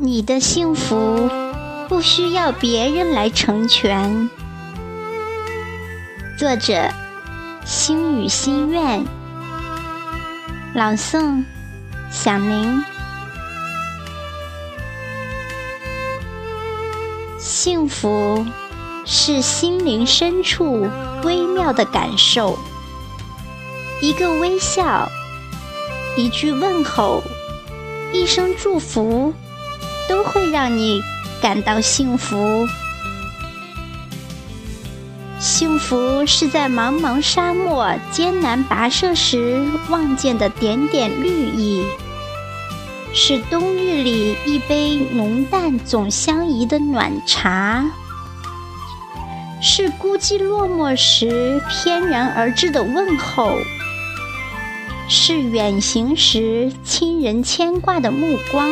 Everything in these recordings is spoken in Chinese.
你的幸福不需要别人来成全。作者：心语心愿，朗诵：响铃。幸福是心灵深处微妙的感受，一个微笑，一句问候，一声祝福。让你感到幸福。幸福是在茫茫沙漠艰难跋涉时望见的点点绿意，是冬日里一杯浓淡总相宜的暖茶，是孤寂落寞时翩然而至的问候，是远行时亲人牵挂的目光。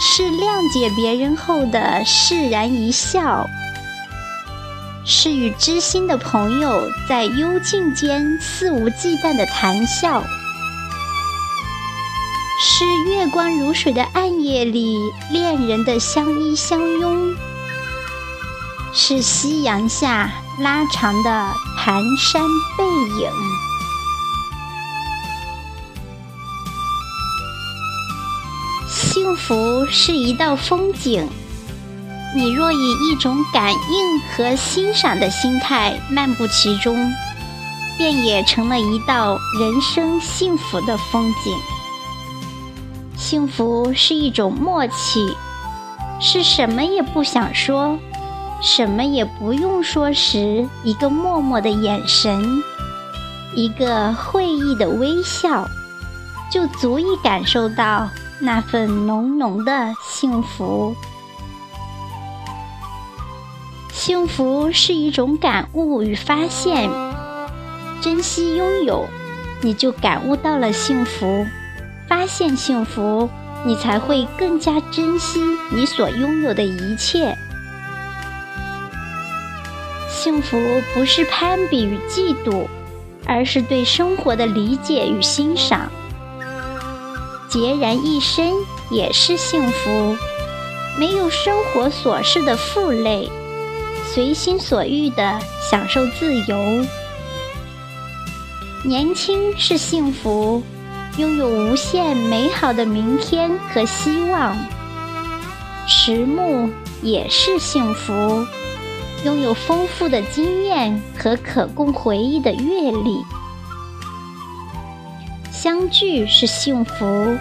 是谅解别人后的释然一笑，是与知心的朋友在幽静间肆无忌惮的谈笑，是月光如水的暗夜里恋人的相依相拥，是夕阳下拉长的蹒跚背影。幸福是一道风景，你若以一种感应和欣赏的心态漫步其中，便也成了一道人生幸福的风景。幸福是一种默契，是什么也不想说，什么也不用说时，一个默默的眼神，一个会意的微笑，就足以感受到。那份浓浓的幸福，幸福是一种感悟与发现。珍惜拥有，你就感悟到了幸福；发现幸福，你才会更加珍惜你所拥有的一切。幸福不是攀比与嫉妒，而是对生活的理解与欣赏。孑然一身也是幸福，没有生活琐事的负累，随心所欲的享受自由。年轻是幸福，拥有无限美好的明天和希望。迟暮也是幸福，拥有丰富的经验和可供回忆的阅历。相聚是幸福，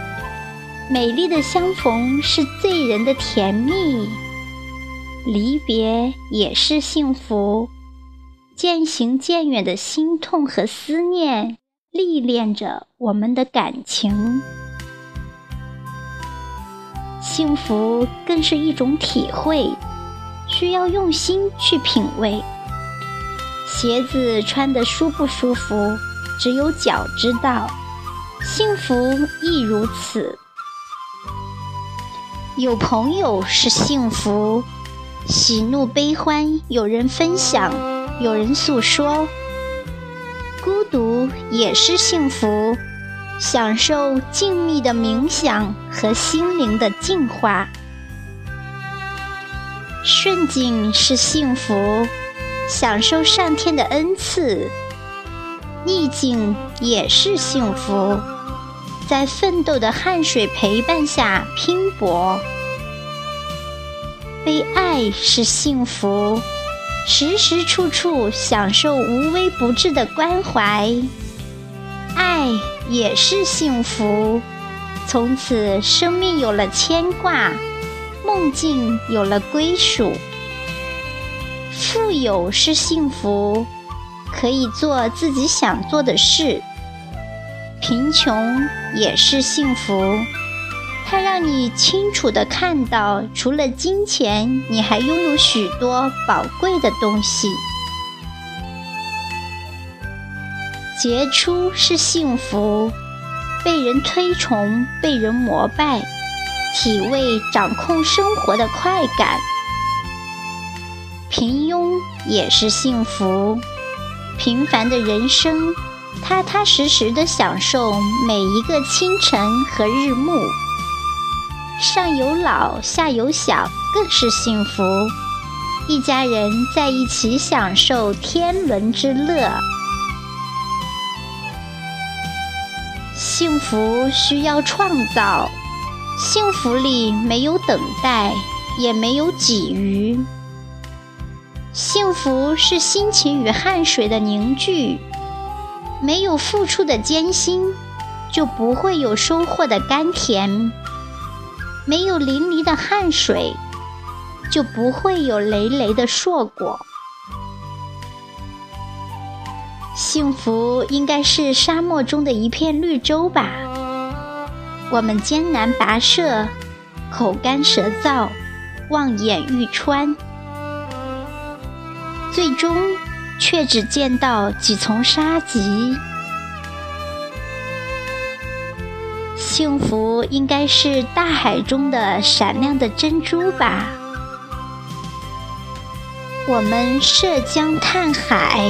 美丽的相逢是醉人的甜蜜；离别也是幸福，渐行渐远的心痛和思念历练着我们的感情。幸福更是一种体会，需要用心去品味。鞋子穿得舒不舒服，只有脚知道。幸福亦如此，有朋友是幸福，喜怒悲欢有人分享，有人诉说。孤独也是幸福，享受静谧的冥想和心灵的净化。顺境是幸福，享受上天的恩赐。逆境也是幸福。在奋斗的汗水陪伴下拼搏，被爱是幸福，时时处处享受无微不至的关怀，爱也是幸福，从此生命有了牵挂，梦境有了归属。富有是幸福，可以做自己想做的事。贫穷也是幸福，它让你清楚地看到，除了金钱，你还拥有许多宝贵的东西。杰出是幸福，被人推崇，被人膜拜，体味掌控生活的快感。平庸也是幸福，平凡的人生。踏踏实实的享受每一个清晨和日暮，上有老下有小，更是幸福。一家人在一起享受天伦之乐。幸福需要创造，幸福里没有等待，也没有给予。幸福是辛勤与汗水的凝聚，没有付出的艰辛，就不会有收获的甘甜；没有淋漓的汗水，就不会有累累的硕果。幸福应该是沙漠中的一片绿洲吧？我们艰难跋涉，口干舌燥，望眼欲穿。最终，却只见到几丛沙棘。幸福应该是大海中的闪亮的珍珠吧？我们涉江探海，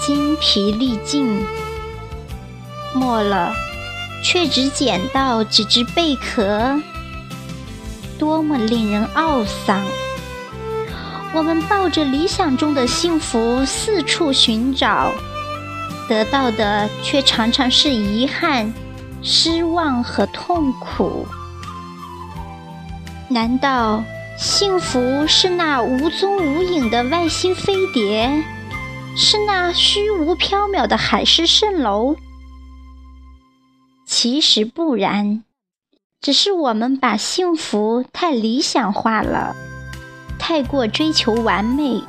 精疲力尽，没了，却只捡到几只贝壳，多么令人懊丧！我们抱着理想中的幸福四处寻找，得到的却常常是遗憾、失望和痛苦。难道幸福是那无踪无影的外星飞碟，是那虚无缥缈的海市蜃楼？其实不然，只是我们把幸福太理想化了。太过追求完美，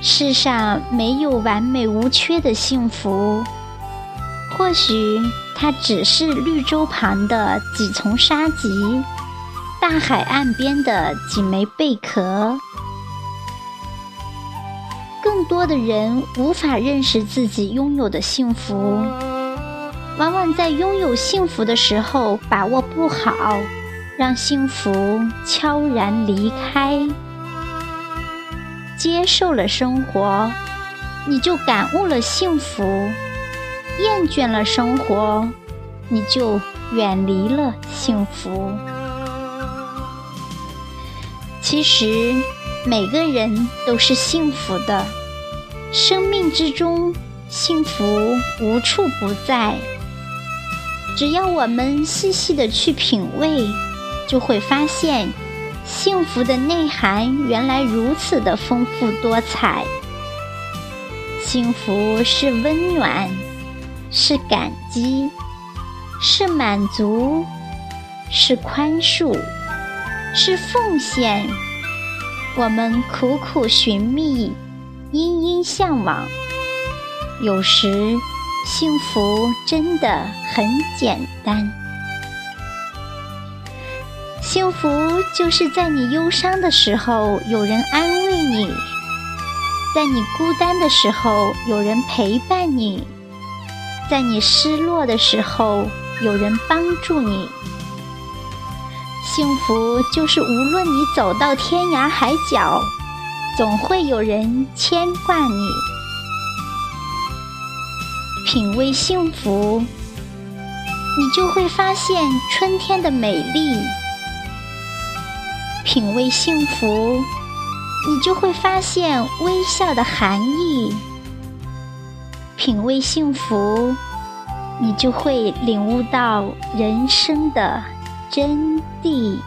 世上没有完美无缺的幸福。或许它只是绿洲旁的几丛沙棘，大海岸边的几枚贝壳。更多的人无法认识自己拥有的幸福，往往在拥有幸福的时候把握不好。让幸福悄然离开，接受了生活，你就感悟了幸福；厌倦了生活，你就远离了幸福。其实，每个人都是幸福的，生命之中，幸福无处不在。只要我们细细的去品味。就会发现，幸福的内涵原来如此的丰富多彩。幸福是温暖，是感激，是满足，是宽恕，是奉献。我们苦苦寻觅，殷殷向往。有时，幸福真的很简单。幸福就是在你忧伤的时候有人安慰你，在你孤单的时候有人陪伴你，在你失落的时候有人帮助你。幸福就是无论你走到天涯海角，总会有人牵挂你。品味幸福，你就会发现春天的美丽。品味幸福，你就会发现微笑的含义；品味幸福，你就会领悟到人生的真谛。